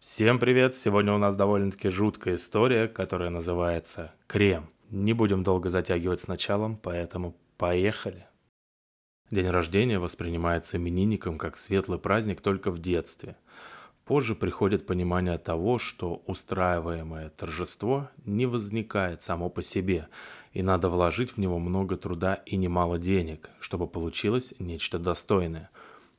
Всем привет! Сегодня у нас довольно-таки жуткая история, которая называется «Крем». Не будем долго затягивать с началом, поэтому поехали! День рождения воспринимается именинником как светлый праздник только в детстве. Позже приходит понимание того, что устраиваемое торжество не возникает само по себе, и надо вложить в него много труда и немало денег, чтобы получилось нечто достойное.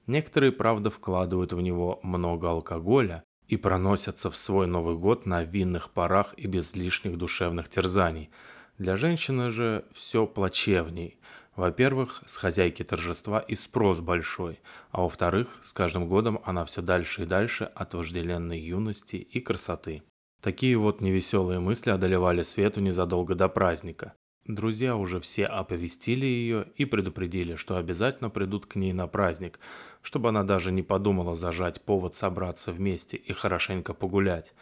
Некоторые, правда, вкладывают в него много алкоголя, и проносятся в свой Новый год на винных парах и без лишних душевных терзаний. Для женщины же все плачевней. Во-первых, с хозяйки торжества и спрос большой, а во-вторых, с каждым годом она все дальше и дальше от вожделенной юности и красоты. Такие вот невеселые мысли одолевали Свету незадолго до праздника. Друзья уже все оповестили ее и предупредили, что обязательно придут к ней на праздник, чтобы она даже не подумала зажать повод собраться вместе и хорошенько погулять.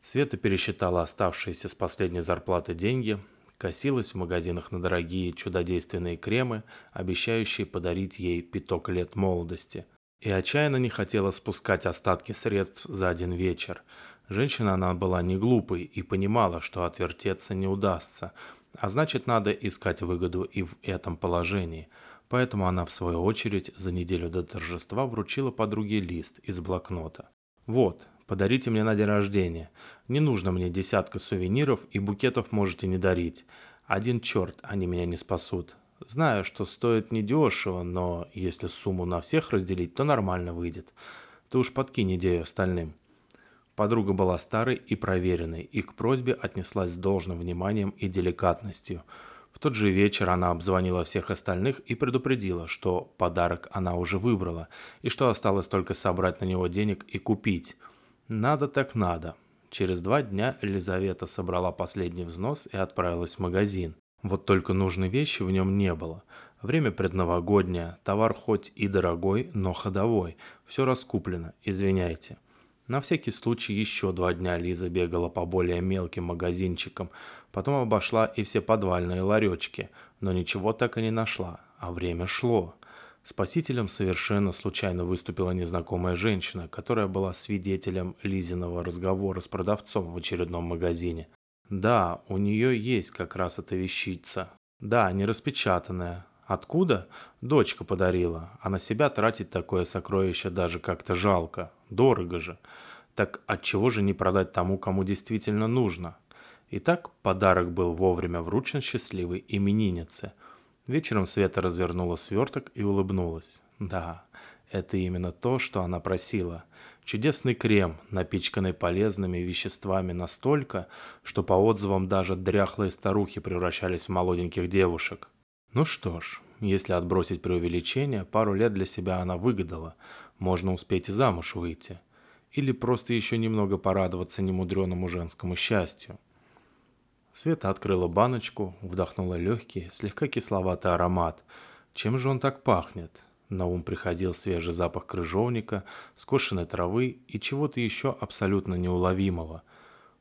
Света пересчитала оставшиеся с последней зарплаты деньги, косилась в магазинах на дорогие чудодейственные кремы, обещающие подарить ей пяток лет молодости. И отчаянно не хотела спускать остатки средств за один вечер. Женщина она была не глупой и понимала, что отвертеться не удастся – а значит, надо искать выгоду и в этом положении. Поэтому она, в свою очередь, за неделю до торжества вручила подруге лист из блокнота. «Вот, подарите мне на день рождения. Не нужно мне десятка сувениров и букетов можете не дарить. Один черт, они меня не спасут. Знаю, что стоит недешево, но если сумму на всех разделить, то нормально выйдет. Ты уж подкинь идею остальным». Подруга была старой и проверенной, и к просьбе отнеслась с должным вниманием и деликатностью. В тот же вечер она обзвонила всех остальных и предупредила, что подарок она уже выбрала, и что осталось только собрать на него денег и купить. Надо так надо. Через два дня Елизавета собрала последний взнос и отправилась в магазин. Вот только нужной вещи в нем не было. Время предновогоднее, товар хоть и дорогой, но ходовой. Все раскуплено, извиняйте. На всякий случай еще два дня Лиза бегала по более мелким магазинчикам, потом обошла и все подвальные ларечки, но ничего так и не нашла, а время шло. Спасителем совершенно случайно выступила незнакомая женщина, которая была свидетелем Лизиного разговора с продавцом в очередном магазине. Да, у нее есть как раз эта вещица. Да, не распечатанная. Откуда? Дочка подарила, а на себя тратить такое сокровище даже как-то жалко. Дорого же. Так отчего же не продать тому, кому действительно нужно? Итак, подарок был вовремя вручен счастливой имениннице. Вечером Света развернула сверток и улыбнулась. Да, это именно то, что она просила. Чудесный крем, напичканный полезными веществами настолько, что по отзывам даже дряхлые старухи превращались в молоденьких девушек. Ну что ж, если отбросить преувеличение, пару лет для себя она выгадала. Можно успеть и замуж выйти или просто еще немного порадоваться немудреному женскому счастью. Света открыла баночку, вдохнула легкий, слегка кисловатый аромат. Чем же он так пахнет? На ум приходил свежий запах крыжовника, скошенной травы и чего-то еще абсолютно неуловимого.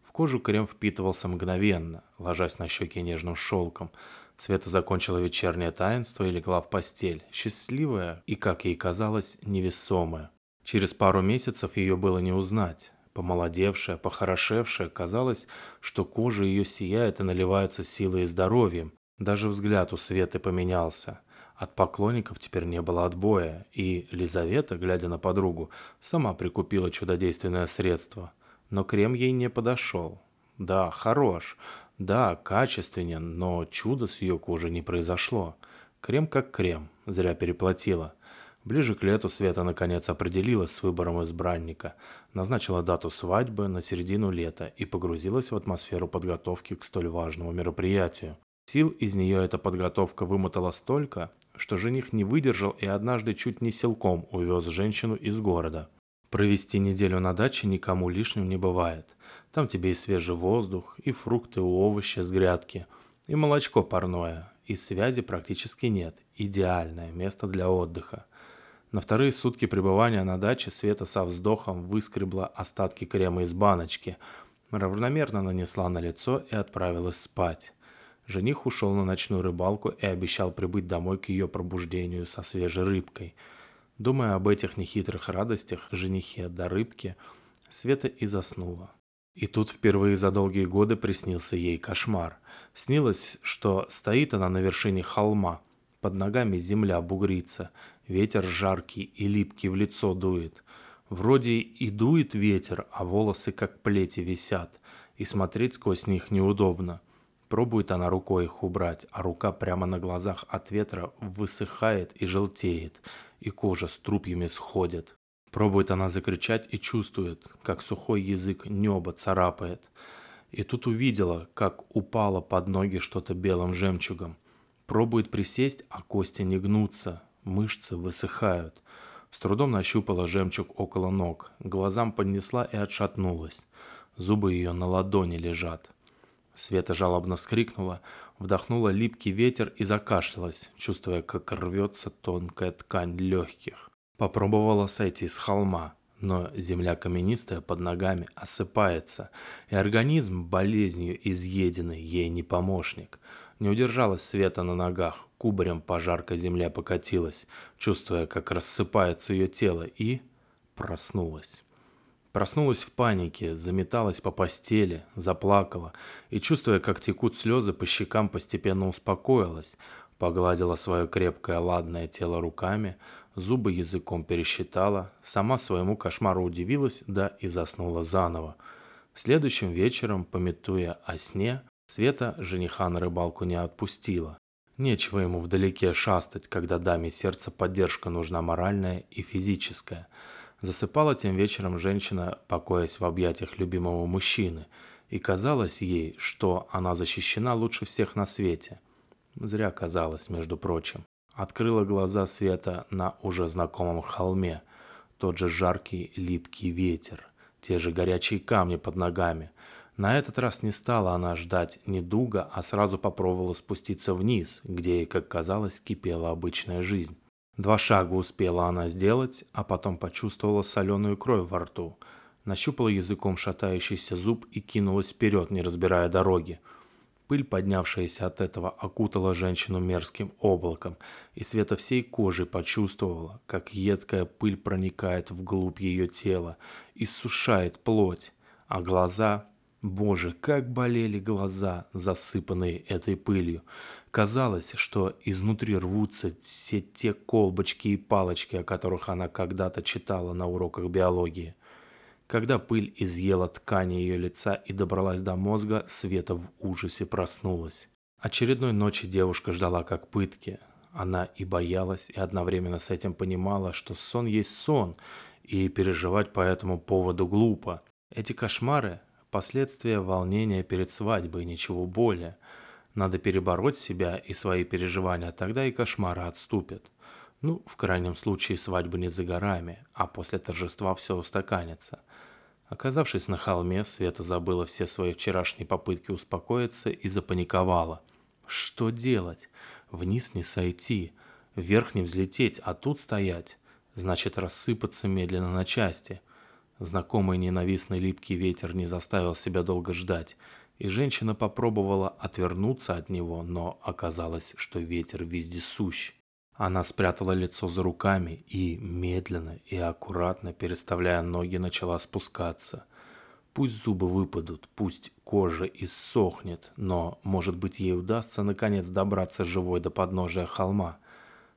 В кожу крем впитывался мгновенно, ложась на щеки нежным шелком. Света закончила вечернее таинство и легла в постель, счастливая и, как ей казалось, невесомая. Через пару месяцев ее было не узнать. Помолодевшая, похорошевшая, казалось, что кожа ее сияет и наливается силой и здоровьем. Даже взгляд у Светы поменялся. От поклонников теперь не было отбоя, и Лизавета, глядя на подругу, сама прикупила чудодейственное средство. Но крем ей не подошел. Да, хорош, да, качественен, но чудо с ее кожей не произошло. Крем как крем, зря переплатила. Ближе к лету Света наконец определилась с выбором избранника, назначила дату свадьбы на середину лета и погрузилась в атмосферу подготовки к столь важному мероприятию. Сил из нее эта подготовка вымотала столько, что жених не выдержал и однажды чуть не силком увез женщину из города. Провести неделю на даче никому лишним не бывает. Там тебе и свежий воздух, и фрукты, и овощи с грядки, и молочко парное, и связи практически нет. Идеальное место для отдыха. На вторые сутки пребывания на даче Света со вздохом выскребла остатки крема из баночки, равномерно нанесла на лицо и отправилась спать. Жених ушел на ночную рыбалку и обещал прибыть домой к ее пробуждению со свежей рыбкой. Думая об этих нехитрых радостях, женихе до рыбки, Света и заснула. И тут впервые за долгие годы приснился ей кошмар. Снилось, что стоит она на вершине холма, под ногами земля бугрится, ветер жаркий и липкий в лицо дует. Вроде и дует ветер, а волосы как плети висят, и смотреть сквозь них неудобно. Пробует она рукой их убрать, а рука прямо на глазах от ветра высыхает и желтеет, и кожа с трупьями сходит. Пробует она закричать и чувствует, как сухой язык небо царапает. И тут увидела, как упало под ноги что-то белым жемчугом. Пробует присесть, а кости не гнутся, мышцы высыхают. С трудом нащупала жемчуг около ног, глазам поднесла и отшатнулась. Зубы ее на ладони лежат. Света жалобно вскрикнула, вдохнула липкий ветер и закашлялась, чувствуя, как рвется тонкая ткань легких. Попробовала сойти с холма, но земля каменистая под ногами осыпается, и организм болезнью изъеденный ей не помощник. Не удержалась Света на ногах, кубарем по жаркой земле покатилась, чувствуя, как рассыпается ее тело, и проснулась. Проснулась в панике, заметалась по постели, заплакала и, чувствуя, как текут слезы, по щекам постепенно успокоилась, погладила свое крепкое ладное тело руками, зубы языком пересчитала, сама своему кошмару удивилась, да и заснула заново. Следующим вечером, пометуя о сне, Света жениха на рыбалку не отпустила. Нечего ему вдалеке шастать, когда даме сердца поддержка нужна моральная и физическая – Засыпала тем вечером женщина, покоясь в объятиях любимого мужчины, и казалось ей, что она защищена лучше всех на свете. Зря казалось, между прочим. Открыла глаза Света на уже знакомом холме. Тот же жаркий липкий ветер, те же горячие камни под ногами. На этот раз не стала она ждать недуга, а сразу попробовала спуститься вниз, где как казалось, кипела обычная жизнь. Два шага успела она сделать, а потом почувствовала соленую кровь во рту. Нащупала языком шатающийся зуб и кинулась вперед, не разбирая дороги. Пыль, поднявшаяся от этого, окутала женщину мерзким облаком, и Света всей кожей почувствовала, как едкая пыль проникает вглубь ее тела, и сушает плоть, а глаза... Боже, как болели глаза, засыпанные этой пылью. Казалось, что изнутри рвутся все те колбочки и палочки, о которых она когда-то читала на уроках биологии. Когда пыль изъела ткани ее лица и добралась до мозга, Света в ужасе проснулась. Очередной ночи девушка ждала как пытки. Она и боялась, и одновременно с этим понимала, что сон есть сон, и переживать по этому поводу глупо. Эти кошмары – последствия волнения перед свадьбой, ничего более – надо перебороть себя и свои переживания, тогда и кошмары отступят. Ну, в крайнем случае, свадьба не за горами, а после торжества все устаканится. Оказавшись на холме, Света забыла все свои вчерашние попытки успокоиться и запаниковала. Что делать? Вниз не сойти, вверх не взлететь, а тут стоять. Значит, рассыпаться медленно на части. Знакомый ненавистный липкий ветер не заставил себя долго ждать – и женщина попробовала отвернуться от него, но оказалось, что ветер вездесущ. Она спрятала лицо за руками и, медленно и аккуратно переставляя ноги, начала спускаться. Пусть зубы выпадут, пусть кожа иссохнет, но, может быть, ей удастся наконец добраться живой до подножия холма.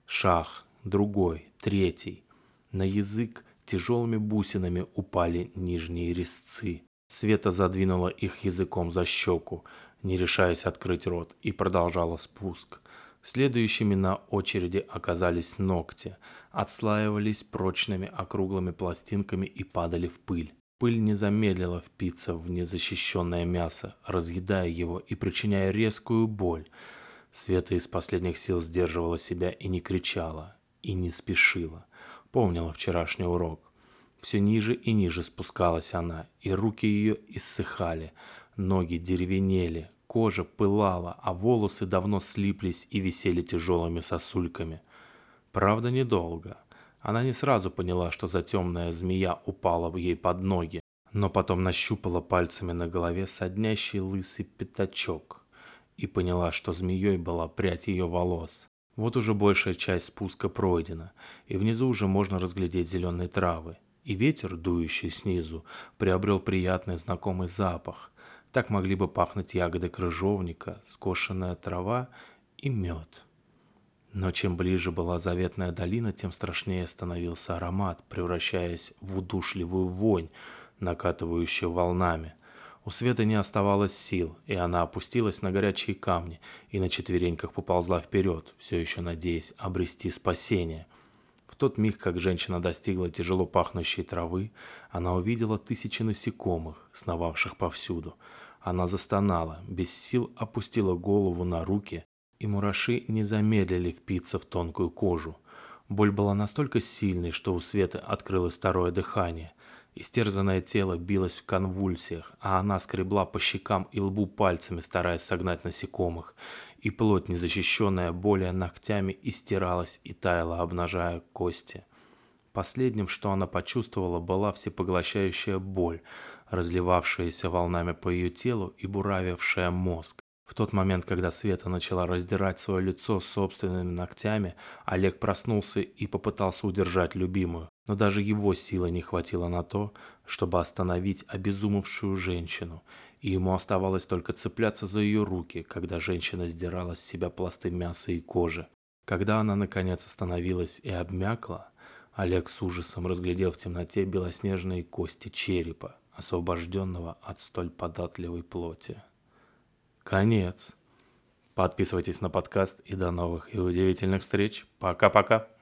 Шах, другой, третий. На язык тяжелыми бусинами упали нижние резцы. Света задвинула их языком за щеку, не решаясь открыть рот, и продолжала спуск. Следующими на очереди оказались ногти, отслаивались прочными округлыми пластинками и падали в пыль. Пыль не замедлила впиться в незащищенное мясо, разъедая его и причиняя резкую боль. Света из последних сил сдерживала себя и не кричала, и не спешила. Помнила вчерашний урок. Все ниже и ниже спускалась она, и руки ее иссыхали, ноги деревенели, кожа пылала, а волосы давно слиплись и висели тяжелыми сосульками. Правда, недолго. Она не сразу поняла, что за темная змея упала ей под ноги, но потом нащупала пальцами на голове соднящий лысый пятачок и поняла, что змеей была прядь ее волос. Вот уже большая часть спуска пройдена, и внизу уже можно разглядеть зеленые травы и ветер, дующий снизу, приобрел приятный знакомый запах. Так могли бы пахнуть ягоды крыжовника, скошенная трава и мед. Но чем ближе была заветная долина, тем страшнее становился аромат, превращаясь в удушливую вонь, накатывающую волнами. У Светы не оставалось сил, и она опустилась на горячие камни и на четвереньках поползла вперед, все еще надеясь обрести спасение. В тот миг, как женщина достигла тяжело пахнущей травы, она увидела тысячи насекомых, сновавших повсюду. Она застонала, без сил опустила голову на руки и мураши не замедлили впиться в тонкую кожу. Боль была настолько сильной, что у Светы открылось второе дыхание. Истерзанное тело билось в конвульсиях, а она скребла по щекам и лбу пальцами, стараясь согнать насекомых, и плоть, незащищенная более ногтями, истиралась и таяла, обнажая кости. Последним, что она почувствовала, была всепоглощающая боль, разливавшаяся волнами по ее телу и буравившая мозг. В тот момент, когда Света начала раздирать свое лицо собственными ногтями, Олег проснулся и попытался удержать любимую. Но даже его силы не хватило на то, чтобы остановить обезумевшую женщину, и ему оставалось только цепляться за ее руки, когда женщина сдирала с себя пласты мяса и кожи. Когда она наконец остановилась и обмякла, Олег с ужасом разглядел в темноте белоснежные кости черепа, освобожденного от столь податливой плоти. Конец. Подписывайтесь на подкаст и до новых и удивительных встреч. Пока-пока.